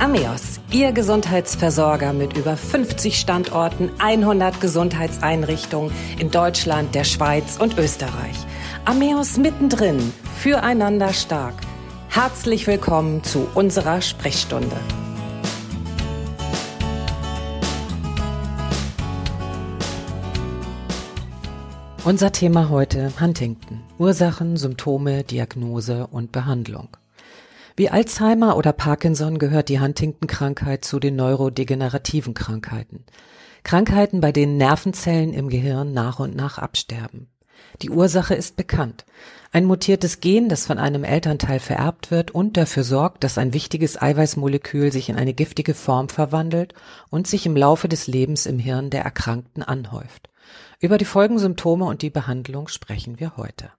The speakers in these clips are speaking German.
Ameos, Ihr Gesundheitsversorger mit über 50 Standorten, 100 Gesundheitseinrichtungen in Deutschland, der Schweiz und Österreich. Ameos mittendrin, füreinander stark. Herzlich willkommen zu unserer Sprechstunde. Unser Thema heute Huntington. Ursachen, Symptome, Diagnose und Behandlung. Wie Alzheimer oder Parkinson gehört die Huntington-Krankheit zu den neurodegenerativen Krankheiten. Krankheiten, bei denen Nervenzellen im Gehirn nach und nach absterben. Die Ursache ist bekannt. Ein mutiertes Gen, das von einem Elternteil vererbt wird und dafür sorgt, dass ein wichtiges Eiweißmolekül sich in eine giftige Form verwandelt und sich im Laufe des Lebens im Hirn der Erkrankten anhäuft. Über die Folgensymptome und die Behandlung sprechen wir heute.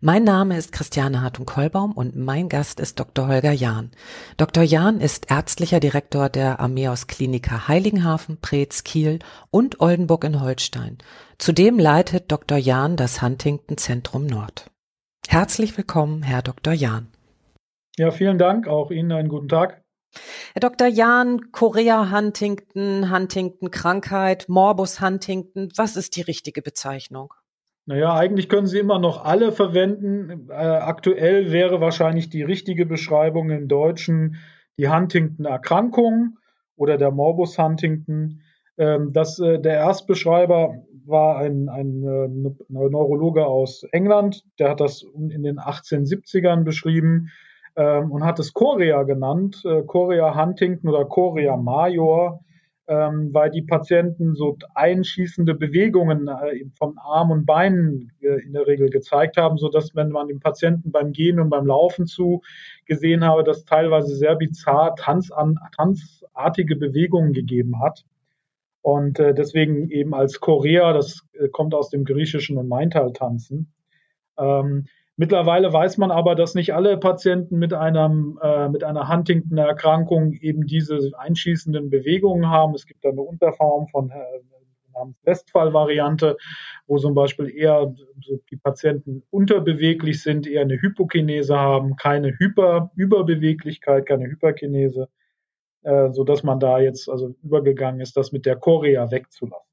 Mein Name ist Christiane Hartung-Kollbaum und mein Gast ist Dr. Holger Jahn. Dr. Jahn ist ärztlicher Direktor der Ameos Klinika Heiligenhafen, Preetz, Kiel und Oldenburg in Holstein. Zudem leitet Dr. Jahn das Huntington Zentrum Nord. Herzlich willkommen, Herr Dr. Jahn. Ja, vielen Dank. Auch Ihnen einen guten Tag. Herr Dr. Jahn, Korea Huntington, Huntington Krankheit, Morbus Huntington, was ist die richtige Bezeichnung? Naja, eigentlich können Sie immer noch alle verwenden. Äh, aktuell wäre wahrscheinlich die richtige Beschreibung im Deutschen die Huntington-Erkrankung oder der Morbus Huntington. Ähm, das, äh, der Erstbeschreiber war ein, ein, äh, Neurologe aus England, der hat das in den 1870ern beschrieben ähm, und hat es Chorea genannt, äh, Chorea Huntington oder Chorea Major, ähm, weil die Patienten so einschießende Bewegungen äh, von Arm und Beinen äh, in der Regel gezeigt haben, so dass wenn man dem Patienten beim Gehen und beim Laufen zu gesehen habe, dass teilweise sehr bizarr tanzan, tanzartige Bewegungen gegeben hat. Und äh, deswegen eben als Chorea, das äh, kommt aus dem Griechischen und meint halt tanzen. Ähm, Mittlerweile weiß man aber, dass nicht alle Patienten mit, einem, äh, mit einer Huntington-Erkrankung eben diese einschießenden Bewegungen haben. Es gibt eine Unterform von äh, namens Westphal-Variante, wo zum Beispiel eher die Patienten unterbeweglich sind, eher eine Hypokinese haben, keine Hyper Überbeweglichkeit, keine Hyperkinese, äh, so dass man da jetzt also übergegangen ist, das mit der Chorea wegzulassen.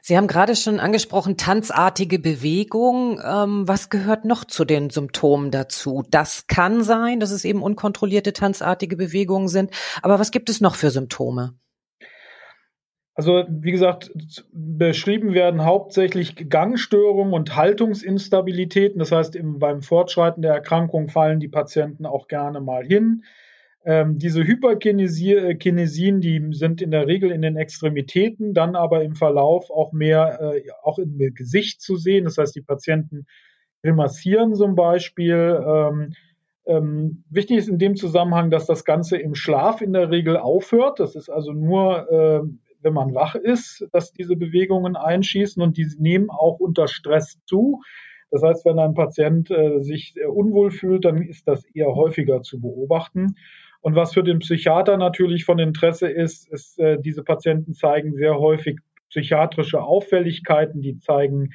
Sie haben gerade schon angesprochen, tanzartige Bewegung. Ähm, was gehört noch zu den Symptomen dazu? Das kann sein, dass es eben unkontrollierte tanzartige Bewegungen sind. Aber was gibt es noch für Symptome? Also wie gesagt, beschrieben werden hauptsächlich Gangstörungen und Haltungsinstabilitäten. Das heißt, im, beim Fortschreiten der Erkrankung fallen die Patienten auch gerne mal hin. Ähm, diese Hyperkinesien, die sind in der Regel in den Extremitäten, dann aber im Verlauf auch mehr äh, auch im Gesicht zu sehen. Das heißt, die Patienten grimassieren zum Beispiel. Ähm, ähm, wichtig ist in dem Zusammenhang, dass das Ganze im Schlaf in der Regel aufhört. Das ist also nur, äh, wenn man wach ist, dass diese Bewegungen einschießen und die nehmen auch unter Stress zu. Das heißt, wenn ein Patient äh, sich unwohl fühlt, dann ist das eher häufiger zu beobachten. Und was für den Psychiater natürlich von Interesse ist, ist, äh, diese Patienten zeigen sehr häufig psychiatrische Auffälligkeiten, die zeigen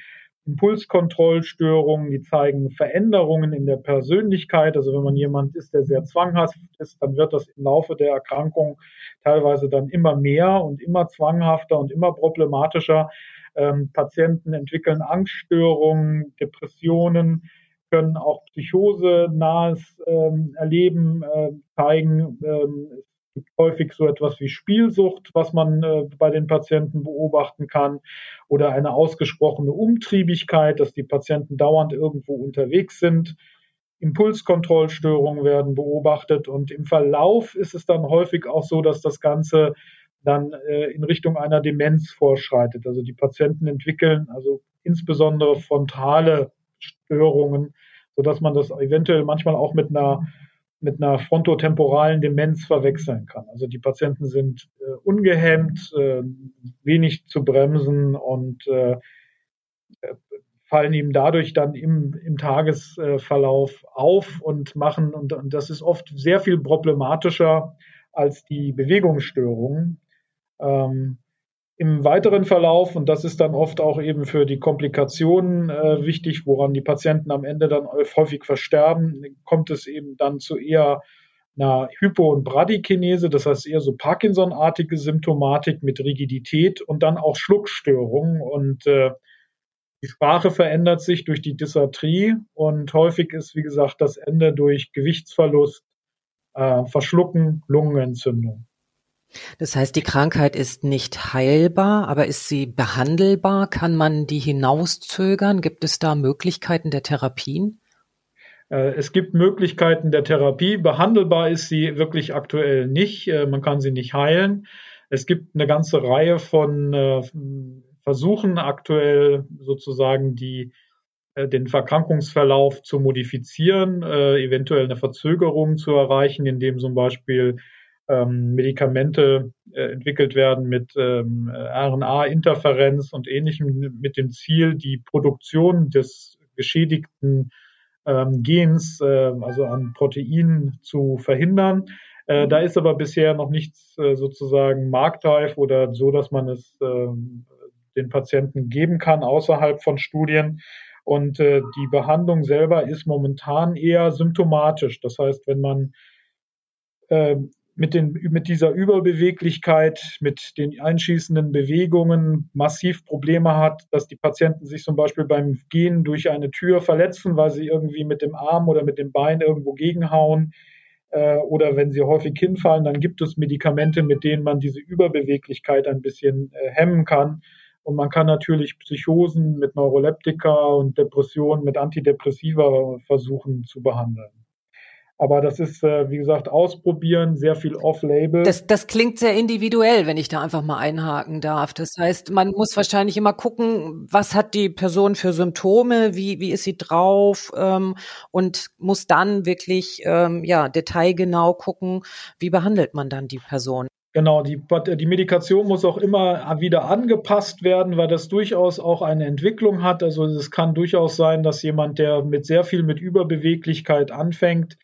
Impulskontrollstörungen, die zeigen Veränderungen in der Persönlichkeit. Also wenn man jemand ist, der sehr zwanghaft ist, dann wird das im Laufe der Erkrankung teilweise dann immer mehr und immer zwanghafter und immer problematischer. Ähm, Patienten entwickeln Angststörungen, Depressionen, können auch psychosenahes ähm, Erleben äh, zeigen. Ähm, es gibt häufig so etwas wie Spielsucht, was man äh, bei den Patienten beobachten kann, oder eine ausgesprochene Umtriebigkeit, dass die Patienten dauernd irgendwo unterwegs sind. Impulskontrollstörungen werden beobachtet und im Verlauf ist es dann häufig auch so, dass das Ganze dann äh, in Richtung einer Demenz vorschreitet. Also die Patienten entwickeln also insbesondere frontale Störungen, sodass man das eventuell manchmal auch mit einer mit einer frontotemporalen Demenz verwechseln kann. Also die Patienten sind äh, ungehemmt, äh, wenig zu bremsen und äh, fallen ihm dadurch dann im, im Tagesverlauf auf und machen, und, und das ist oft sehr viel problematischer als die Bewegungsstörungen. Ähm, im weiteren Verlauf, und das ist dann oft auch eben für die Komplikationen äh, wichtig, woran die Patienten am Ende dann häufig versterben, kommt es eben dann zu eher einer Hypo- und Bradykinese, das heißt eher so Parkinson-artige Symptomatik mit Rigidität und dann auch Schluckstörungen. Und äh, die Sprache verändert sich durch die Dysarthrie und häufig ist, wie gesagt, das Ende durch Gewichtsverlust, äh, Verschlucken, Lungenentzündung. Das heißt, die Krankheit ist nicht heilbar, aber ist sie behandelbar? Kann man die hinauszögern? Gibt es da Möglichkeiten der Therapien? Äh, es gibt Möglichkeiten der Therapie. Behandelbar ist sie wirklich aktuell nicht. Äh, man kann sie nicht heilen. Es gibt eine ganze Reihe von äh, Versuchen aktuell sozusagen die den Verkrankungsverlauf zu modifizieren, eventuell eine Verzögerung zu erreichen, indem zum Beispiel ähm, Medikamente entwickelt werden mit ähm, RNA-Interferenz und ähnlichem mit dem Ziel, die Produktion des geschädigten ähm, Gens, äh, also an Proteinen zu verhindern. Äh, da ist aber bisher noch nichts äh, sozusagen marktreif oder so, dass man es äh, den Patienten geben kann außerhalb von Studien. Und äh, die Behandlung selber ist momentan eher symptomatisch. Das heißt, wenn man äh, mit, den, mit dieser Überbeweglichkeit, mit den einschießenden Bewegungen massiv Probleme hat, dass die Patienten sich zum Beispiel beim Gehen durch eine Tür verletzen, weil sie irgendwie mit dem Arm oder mit dem Bein irgendwo gegenhauen. Äh, oder wenn sie häufig hinfallen, dann gibt es Medikamente, mit denen man diese Überbeweglichkeit ein bisschen äh, hemmen kann. Und man kann natürlich Psychosen mit Neuroleptika und Depressionen mit Antidepressiva versuchen zu behandeln. Aber das ist, äh, wie gesagt, ausprobieren, sehr viel off-label. Das, das klingt sehr individuell, wenn ich da einfach mal einhaken darf. Das heißt, man muss wahrscheinlich immer gucken, was hat die Person für Symptome, wie, wie ist sie drauf ähm, und muss dann wirklich ähm, ja, detailgenau gucken, wie behandelt man dann die Person. Genau, die, die Medikation muss auch immer wieder angepasst werden, weil das durchaus auch eine Entwicklung hat. Also es kann durchaus sein, dass jemand, der mit sehr viel mit Überbeweglichkeit anfängt,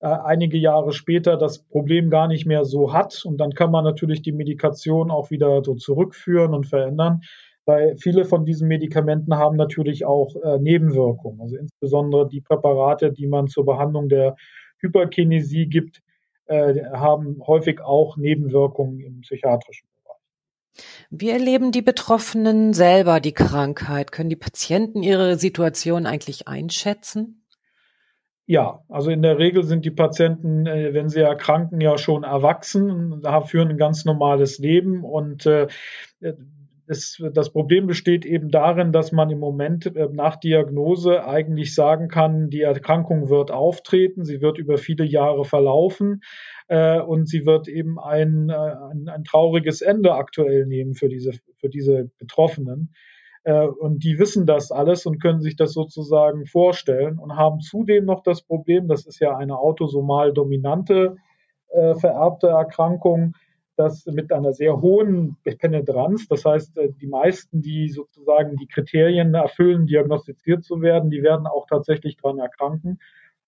äh, einige Jahre später das Problem gar nicht mehr so hat. Und dann kann man natürlich die Medikation auch wieder so zurückführen und verändern, weil viele von diesen Medikamenten haben natürlich auch äh, Nebenwirkungen. Also insbesondere die Präparate, die man zur Behandlung der Hyperkinesie gibt, äh, haben häufig auch Nebenwirkungen im psychiatrischen Bereich. Wie erleben die Betroffenen selber die Krankheit? Können die Patienten ihre Situation eigentlich einschätzen? Ja, also in der Regel sind die Patienten, äh, wenn sie erkranken, ja schon erwachsen, führen ein ganz normales Leben und äh, es, das Problem besteht eben darin, dass man im Moment äh, nach Diagnose eigentlich sagen kann, die Erkrankung wird auftreten, sie wird über viele Jahre verlaufen äh, und sie wird eben ein, ein, ein trauriges Ende aktuell nehmen für diese, für diese Betroffenen. Äh, und die wissen das alles und können sich das sozusagen vorstellen und haben zudem noch das Problem, das ist ja eine autosomal dominante äh, vererbte Erkrankung, dass mit einer sehr hohen Penetranz, das heißt, äh, die meisten, die sozusagen die Kriterien erfüllen, diagnostiziert zu werden, die werden auch tatsächlich daran erkranken,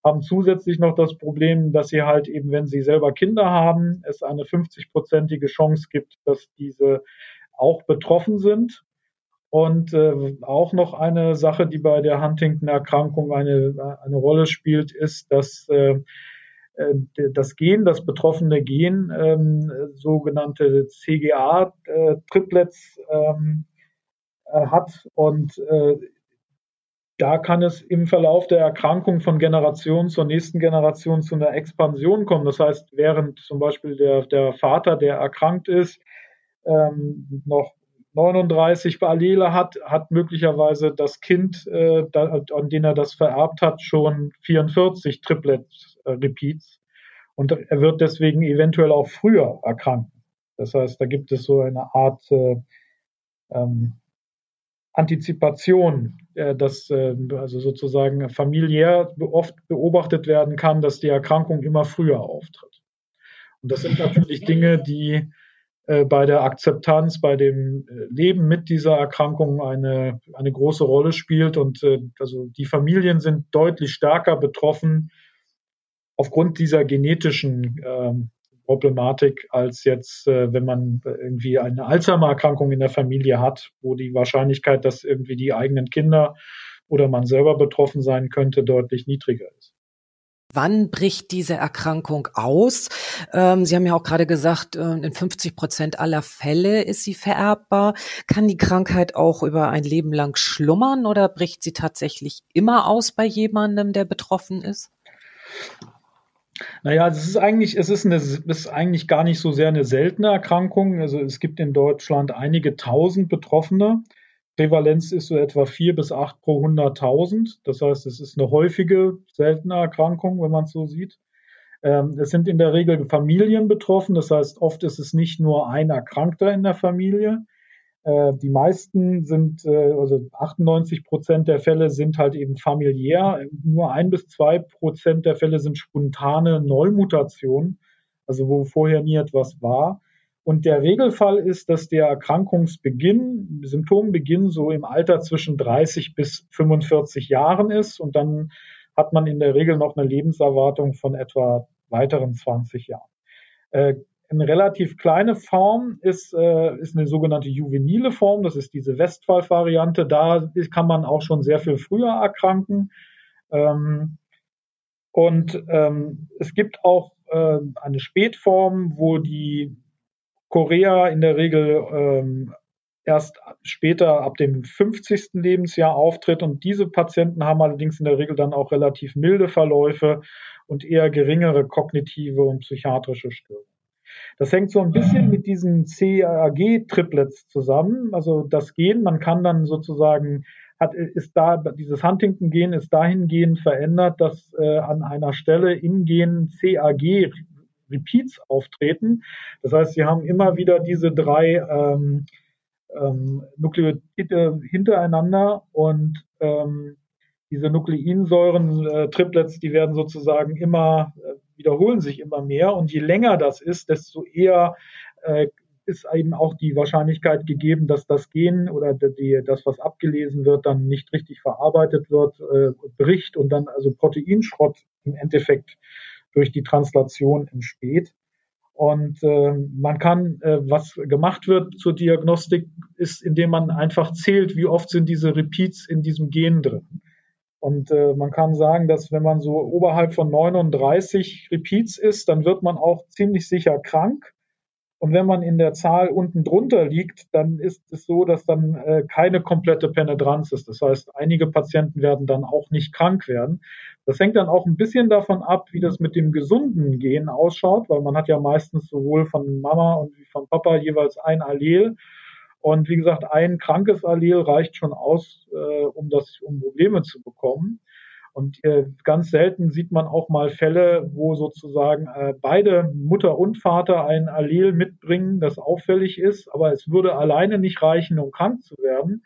haben zusätzlich noch das Problem, dass sie halt eben, wenn sie selber Kinder haben, es eine 50-prozentige Chance gibt, dass diese auch betroffen sind und äh, auch noch eine Sache, die bei der Huntington-Erkrankung eine, eine Rolle spielt, ist, dass äh, äh das Gen, das betroffene Gen, ähm, sogenannte CGA-Triplets ähm, äh, hat. Und äh, da kann es im Verlauf der Erkrankung von Generation zur nächsten Generation zu einer Expansion kommen. Das heißt, während zum Beispiel der, der Vater, der erkrankt ist, ähm, noch 39 Allele hat, hat möglicherweise das Kind, äh, da, an den er das vererbt hat, schon 44 Triplet-Repeats. Und er wird deswegen eventuell auch früher erkranken. Das heißt, da gibt es so eine Art äh, ähm, Antizipation, äh, dass äh, also sozusagen familiär oft beobachtet werden kann, dass die Erkrankung immer früher auftritt. Und das sind natürlich Dinge, die bei der Akzeptanz, bei dem äh, Leben mit dieser Erkrankung eine, eine große Rolle spielt. Und äh, also die Familien sind deutlich stärker betroffen aufgrund dieser genetischen ähm, Problematik als jetzt, äh, wenn man irgendwie eine Alzheimer-Erkrankung in der Familie hat, wo die Wahrscheinlichkeit, dass irgendwie die eigenen Kinder oder man selber betroffen sein könnte, deutlich niedriger ist. Wann bricht diese Erkrankung aus? Ähm, sie haben ja auch gerade gesagt, äh, in 50 Prozent aller Fälle ist sie vererbbar. Kann die Krankheit auch über ein Leben lang schlummern oder bricht sie tatsächlich immer aus bei jemandem, der betroffen ist? Naja, es ist eigentlich, es ist, eine, es ist eigentlich gar nicht so sehr eine seltene Erkrankung. Also es gibt in Deutschland einige tausend Betroffene. Prävalenz ist so etwa vier bis acht pro 100.000. Das heißt, es ist eine häufige, seltene Erkrankung, wenn man es so sieht. Ähm, es sind in der Regel Familien betroffen. Das heißt, oft ist es nicht nur ein Erkrankter in der Familie. Äh, die meisten sind, äh, also 98 Prozent der Fälle sind halt eben familiär. Nur ein bis zwei Prozent der Fälle sind spontane Neumutationen, also wo vorher nie etwas war. Und der Regelfall ist, dass der Erkrankungsbeginn, Symptombeginn so im Alter zwischen 30 bis 45 Jahren ist. Und dann hat man in der Regel noch eine Lebenserwartung von etwa weiteren 20 Jahren. Äh, eine relativ kleine Form ist, äh, ist eine sogenannte juvenile Form. Das ist diese Westphal-Variante. Da kann man auch schon sehr viel früher erkranken. Ähm, und ähm, es gibt auch äh, eine Spätform, wo die Korea in der Regel ähm, erst später ab dem 50. Lebensjahr auftritt. Und diese Patienten haben allerdings in der Regel dann auch relativ milde Verläufe und eher geringere kognitive und psychiatrische Störungen. Das hängt so ein bisschen mit diesen CAG-Triplets zusammen. Also das Gen, man kann dann sozusagen, hat, ist da, dieses Huntington-Gen ist dahingehend verändert, dass äh, an einer Stelle im Gen CAG Repeats auftreten. Das heißt, sie haben immer wieder diese drei ähm, ähm, Nukleotide hintereinander und ähm, diese Nukleinsäuren-Triplets, äh, die werden sozusagen immer, äh, wiederholen sich immer mehr und je länger das ist, desto eher äh, ist eben auch die Wahrscheinlichkeit gegeben, dass das Gen oder die, das, was abgelesen wird, dann nicht richtig verarbeitet wird, äh, bricht und dann also Proteinschrott im Endeffekt durch die Translation entsteht. Und äh, man kann, äh, was gemacht wird zur Diagnostik, ist, indem man einfach zählt, wie oft sind diese Repeats in diesem Gen drin. Und äh, man kann sagen, dass wenn man so oberhalb von 39 Repeats ist, dann wird man auch ziemlich sicher krank. Und wenn man in der Zahl unten drunter liegt, dann ist es so, dass dann äh, keine komplette Penetranz ist. Das heißt, einige Patienten werden dann auch nicht krank werden. Das hängt dann auch ein bisschen davon ab, wie das mit dem gesunden Gen ausschaut, weil man hat ja meistens sowohl von Mama und von Papa jeweils ein Allel. Und wie gesagt, ein krankes Allel reicht schon aus, äh, um das, um Probleme zu bekommen. Und äh, ganz selten sieht man auch mal Fälle, wo sozusagen äh, beide Mutter und Vater ein Allel mitbringen, das auffällig ist, aber es würde alleine nicht reichen, um krank zu werden.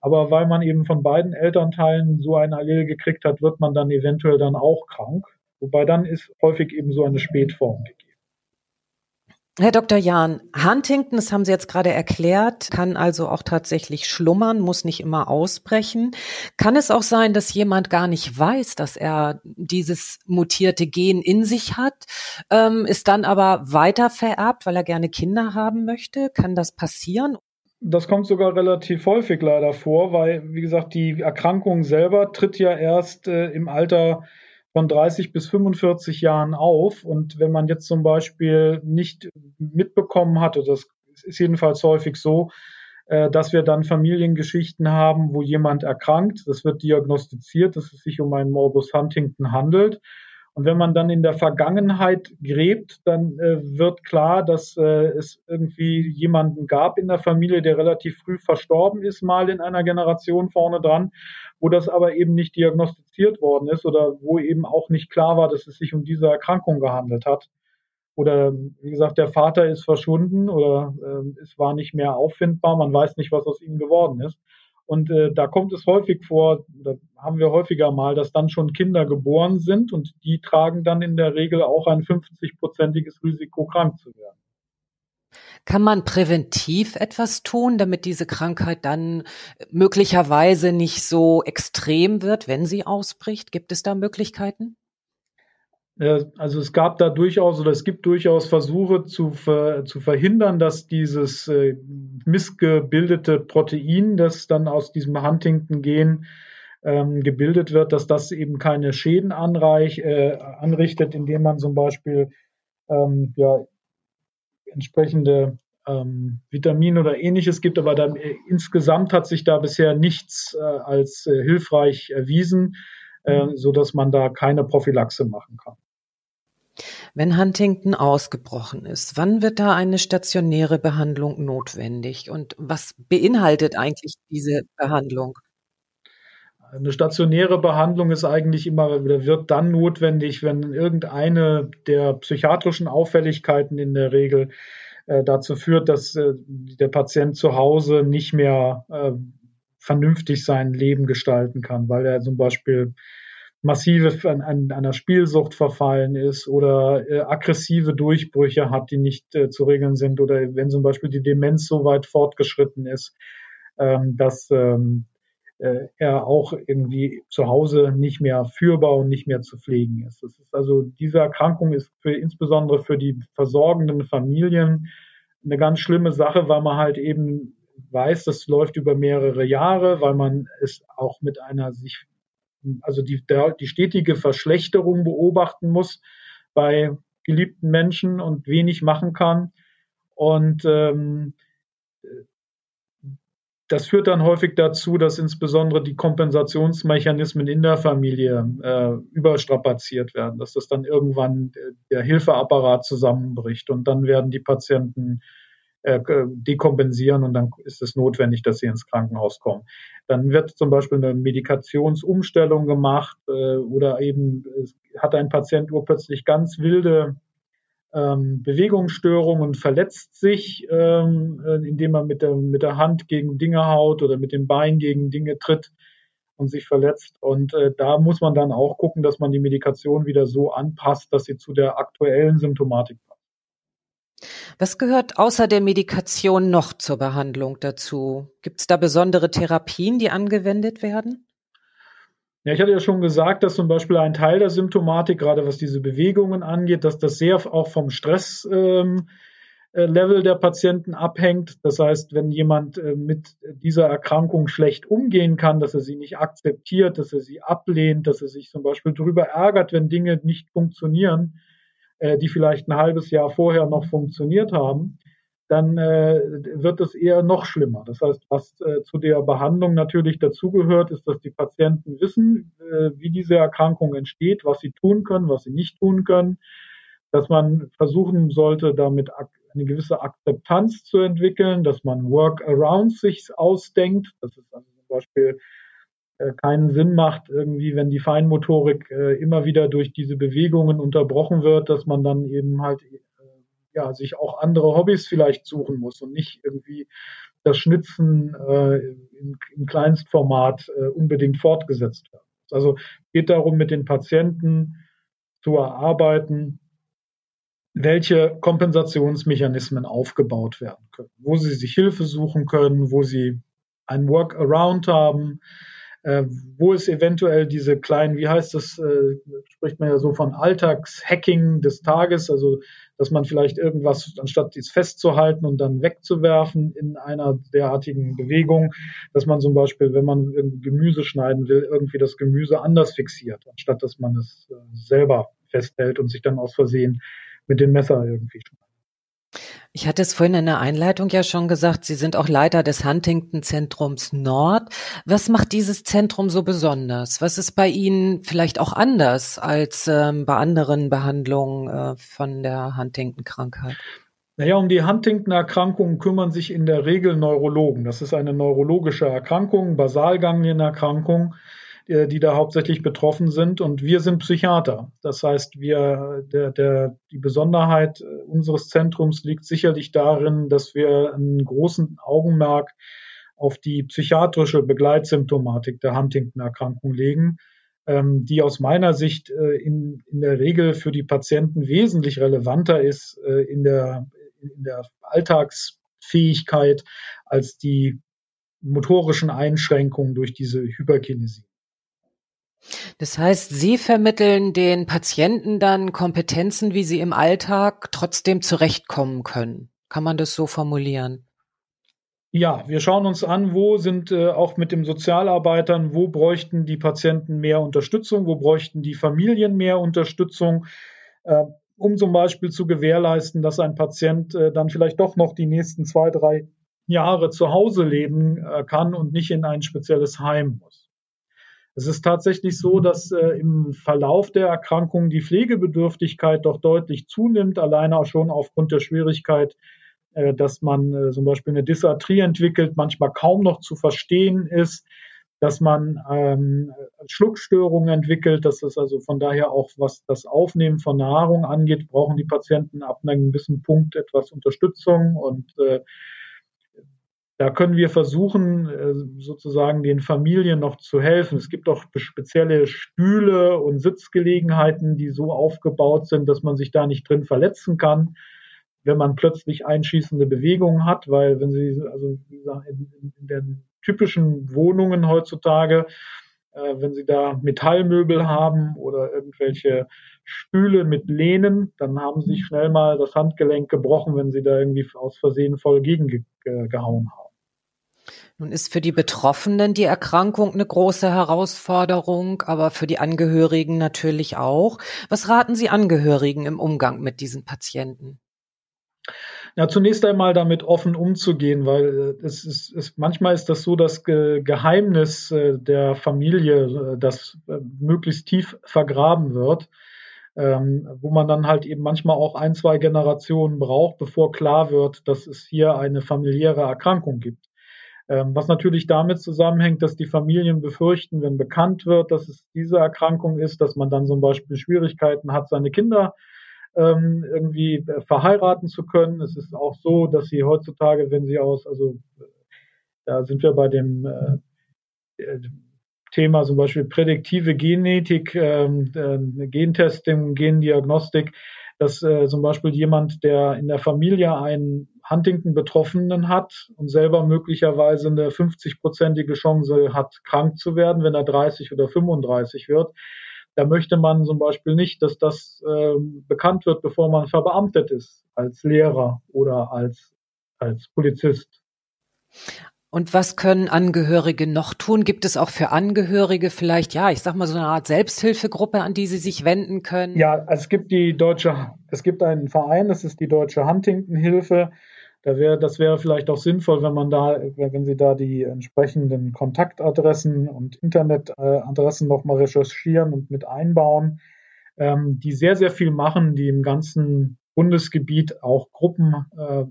Aber weil man eben von beiden Elternteilen so ein Allel gekriegt hat, wird man dann eventuell dann auch krank. Wobei dann ist häufig eben so eine Spätform gegeben. Herr Dr. Jahn, Huntington, das haben Sie jetzt gerade erklärt, kann also auch tatsächlich schlummern, muss nicht immer ausbrechen. Kann es auch sein, dass jemand gar nicht weiß, dass er dieses mutierte Gen in sich hat, ähm, ist dann aber weiter vererbt, weil er gerne Kinder haben möchte? Kann das passieren? Das kommt sogar relativ häufig leider vor, weil, wie gesagt, die Erkrankung selber tritt ja erst äh, im Alter von 30 bis 45 Jahren auf. Und wenn man jetzt zum Beispiel nicht mitbekommen hatte, das ist jedenfalls häufig so, äh, dass wir dann Familiengeschichten haben, wo jemand erkrankt, das wird diagnostiziert, dass es sich um einen Morbus Huntington handelt. Und wenn man dann in der Vergangenheit gräbt, dann äh, wird klar, dass äh, es irgendwie jemanden gab in der Familie, der relativ früh verstorben ist, mal in einer Generation vorne dran, wo das aber eben nicht diagnostiziert worden ist oder wo eben auch nicht klar war, dass es sich um diese Erkrankung gehandelt hat. Oder wie gesagt, der Vater ist verschwunden oder äh, es war nicht mehr auffindbar, man weiß nicht, was aus ihm geworden ist. Und äh, da kommt es häufig vor, da haben wir häufiger mal, dass dann schon Kinder geboren sind und die tragen dann in der Regel auch ein 50-prozentiges Risiko, krank zu werden. Kann man präventiv etwas tun, damit diese Krankheit dann möglicherweise nicht so extrem wird, wenn sie ausbricht? Gibt es da Möglichkeiten? Also es gab da durchaus oder es gibt durchaus Versuche zu, ver, zu verhindern, dass dieses äh, missgebildete Protein, das dann aus diesem Huntington-Gen ähm, gebildet wird, dass das eben keine Schäden anreich, äh, anrichtet, indem man zum Beispiel ähm, ja, entsprechende ähm, Vitamine oder ähnliches gibt, aber dann, äh, insgesamt hat sich da bisher nichts äh, als äh, hilfreich erwiesen, äh, mhm. so dass man da keine Prophylaxe machen kann. Wenn Huntington ausgebrochen ist, wann wird da eine stationäre Behandlung notwendig und was beinhaltet eigentlich diese Behandlung? Eine stationäre Behandlung ist eigentlich immer oder wird dann notwendig, wenn irgendeine der psychiatrischen Auffälligkeiten in der Regel äh, dazu führt, dass äh, der Patient zu Hause nicht mehr äh, vernünftig sein Leben gestalten kann, weil er zum Beispiel massive an, an einer Spielsucht verfallen ist oder äh, aggressive Durchbrüche hat, die nicht äh, zu regeln sind oder wenn zum Beispiel die Demenz so weit fortgeschritten ist, ähm, dass ähm, äh, er auch irgendwie zu Hause nicht mehr führbar und nicht mehr zu pflegen ist. Das ist also diese Erkrankung ist für, insbesondere für die versorgenden Familien eine ganz schlimme Sache, weil man halt eben weiß, das läuft über mehrere Jahre, weil man es auch mit einer sich also die, die stetige Verschlechterung beobachten muss bei geliebten Menschen und wenig machen kann. Und ähm, das führt dann häufig dazu, dass insbesondere die Kompensationsmechanismen in der Familie äh, überstrapaziert werden, dass das dann irgendwann der Hilfeapparat zusammenbricht und dann werden die Patienten äh, dekompensieren und dann ist es notwendig, dass sie ins Krankenhaus kommen. Dann wird zum Beispiel eine Medikationsumstellung gemacht äh, oder eben hat ein Patient urplötzlich ganz wilde ähm, Bewegungsstörungen und verletzt sich, ähm, äh, indem er mit der, mit der Hand gegen Dinge haut oder mit dem Bein gegen Dinge tritt und sich verletzt. Und äh, da muss man dann auch gucken, dass man die Medikation wieder so anpasst, dass sie zu der aktuellen Symptomatik passt. Was gehört außer der Medikation noch zur Behandlung dazu? Gibt es da besondere Therapien, die angewendet werden? Ja, ich hatte ja schon gesagt, dass zum Beispiel ein Teil der Symptomatik, gerade was diese Bewegungen angeht, dass das sehr auch vom Stresslevel ähm, der Patienten abhängt. Das heißt, wenn jemand äh, mit dieser Erkrankung schlecht umgehen kann, dass er sie nicht akzeptiert, dass er sie ablehnt, dass er sich zum Beispiel darüber ärgert, wenn Dinge nicht funktionieren, äh, die vielleicht ein halbes Jahr vorher noch funktioniert haben, dann äh, wird es eher noch schlimmer. Das heißt, was äh, zu der Behandlung natürlich dazugehört, ist, dass die Patienten wissen, äh, wie diese Erkrankung entsteht, was sie tun können, was sie nicht tun können, dass man versuchen sollte, damit eine gewisse Akzeptanz zu entwickeln, dass man Workarounds sich ausdenkt. Das ist also zum Beispiel keinen Sinn macht, irgendwie, wenn die Feinmotorik äh, immer wieder durch diese Bewegungen unterbrochen wird, dass man dann eben halt äh, ja, sich auch andere Hobbys vielleicht suchen muss und nicht irgendwie das Schnitzen äh, im, im Kleinstformat äh, unbedingt fortgesetzt wird. Also geht darum, mit den Patienten zu erarbeiten, welche Kompensationsmechanismen aufgebaut werden können, wo sie sich Hilfe suchen können, wo sie ein Workaround haben, äh, wo es eventuell diese kleinen, wie heißt das, äh, spricht man ja so von Alltagshacking des Tages, also dass man vielleicht irgendwas, anstatt dies festzuhalten und dann wegzuwerfen in einer derartigen Bewegung, dass man zum Beispiel, wenn man Gemüse schneiden will, irgendwie das Gemüse anders fixiert, anstatt dass man es äh, selber festhält und sich dann aus Versehen mit dem Messer irgendwie schneidet. Ich hatte es vorhin in der Einleitung ja schon gesagt, Sie sind auch Leiter des Huntington-Zentrums Nord. Was macht dieses Zentrum so besonders? Was ist bei Ihnen vielleicht auch anders als ähm, bei anderen Behandlungen äh, von der Huntington-Krankheit? Naja, um die Huntington-Erkrankungen kümmern sich in der Regel Neurologen. Das ist eine neurologische Erkrankung, Basalgangienerkrankung. Äh, die da hauptsächlich betroffen sind. Und wir sind Psychiater. Das heißt, wir, der, der, die Besonderheit äh, unseres Zentrums liegt sicherlich darin, dass wir einen großen Augenmerk auf die psychiatrische Begleitsymptomatik der Huntington-Erkrankung legen, ähm, die aus meiner Sicht äh, in, in der Regel für die Patienten wesentlich relevanter ist äh, in, der, in der Alltagsfähigkeit als die motorischen Einschränkungen durch diese Hyperkinesie. Das heißt, Sie vermitteln den Patienten dann Kompetenzen, wie sie im Alltag trotzdem zurechtkommen können. Kann man das so formulieren? Ja, wir schauen uns an, wo sind äh, auch mit den Sozialarbeitern, wo bräuchten die Patienten mehr Unterstützung, wo bräuchten die Familien mehr Unterstützung, äh, um zum Beispiel zu gewährleisten, dass ein Patient äh, dann vielleicht doch noch die nächsten zwei, drei Jahre zu Hause leben äh, kann und nicht in ein spezielles Heim muss. Es ist tatsächlich so, dass äh, im Verlauf der Erkrankung die Pflegebedürftigkeit doch deutlich zunimmt, alleine auch schon aufgrund der Schwierigkeit, äh, dass man äh, zum Beispiel eine Dysarthrie entwickelt, manchmal kaum noch zu verstehen ist, dass man ähm, Schluckstörungen entwickelt, dass es also von daher auch, was das Aufnehmen von Nahrung angeht, brauchen die Patienten ab einem gewissen Punkt etwas Unterstützung und äh, da können wir versuchen, äh, sozusagen den Familien noch zu helfen. Es gibt auch spezielle Stühle und Sitzgelegenheiten, die so aufgebaut sind, dass man sich da nicht drin verletzen kann, wenn man plötzlich einschießende Bewegungen hat, weil wenn Sie, also in, den typischen Wohnungen heutzutage, äh, wenn Sie da Metallmöbel haben oder irgendwelche Stühle mit Lehnen, dann haben Sie schnell mal das Handgelenk gebrochen, wenn Sie da irgendwie aus Versehen voll gegengehauen haben. Nun ist für die Betroffenen die Erkrankung eine große Herausforderung, aber für die Angehörigen natürlich auch. Was raten Sie Angehörigen im Umgang mit diesen Patienten? Ja, zunächst einmal damit offen umzugehen, weil äh, es ist, es, manchmal ist das so das Geheimnis äh, der Familie, äh, das möglichst tief vergraben wird, ähm, wo man dann halt eben manchmal auch ein, zwei Generationen braucht, bevor klar wird, dass es hier eine familiäre Erkrankung gibt. Ähm, was natürlich damit zusammenhängt, dass die Familien befürchten, wenn bekannt wird, dass es diese Erkrankung ist, dass man dann zum Beispiel Schwierigkeiten hat, seine Kinder ähm, irgendwie äh, verheiraten zu können. Es ist auch so, dass sie heutzutage, wenn sie aus, also da sind wir bei dem äh, äh Thema zum Beispiel prädiktive Genetik, ähm, äh, Gentesting, Gendiagnostik, dass äh, zum Beispiel jemand, der in der Familie einen Huntington-Betroffenen hat und selber möglicherweise eine 50-prozentige Chance hat, krank zu werden, wenn er 30 oder 35 wird, da möchte man zum Beispiel nicht, dass das äh, bekannt wird, bevor man verbeamtet ist, als Lehrer oder als, als Polizist. Und was können Angehörige noch tun? Gibt es auch für Angehörige vielleicht, ja, ich sag mal so eine Art Selbsthilfegruppe, an die sie sich wenden können? Ja, es gibt die deutsche, es gibt einen Verein, das ist die Deutsche Huntington-Hilfe. Da wäre, das wäre vielleicht auch sinnvoll, wenn man da, wenn Sie da die entsprechenden Kontaktadressen und Internetadressen nochmal recherchieren und mit einbauen, ähm, die sehr, sehr viel machen, die im ganzen Bundesgebiet auch Gruppen äh,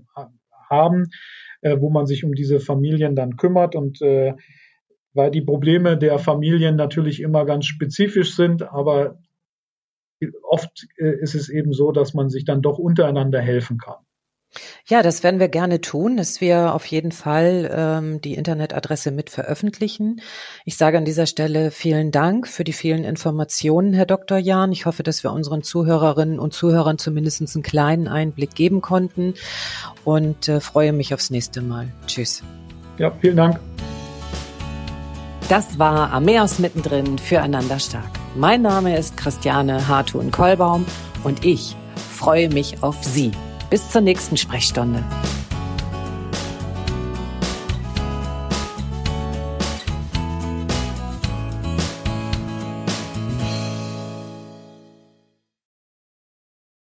haben, äh, wo man sich um diese Familien dann kümmert und äh, weil die Probleme der Familien natürlich immer ganz spezifisch sind, aber oft äh, ist es eben so, dass man sich dann doch untereinander helfen kann. Ja, das werden wir gerne tun, dass wir auf jeden Fall ähm, die Internetadresse mit veröffentlichen. Ich sage an dieser Stelle vielen Dank für die vielen Informationen, Herr Dr. Jahn. Ich hoffe, dass wir unseren Zuhörerinnen und Zuhörern zumindest einen kleinen Einblick geben konnten und äh, freue mich aufs nächste Mal. Tschüss. Ja, vielen Dank. Das war Ameos mittendrin füreinander stark. Mein Name ist Christiane Hartun-Kollbaum und ich freue mich auf Sie. Bis zur nächsten Sprechstunde.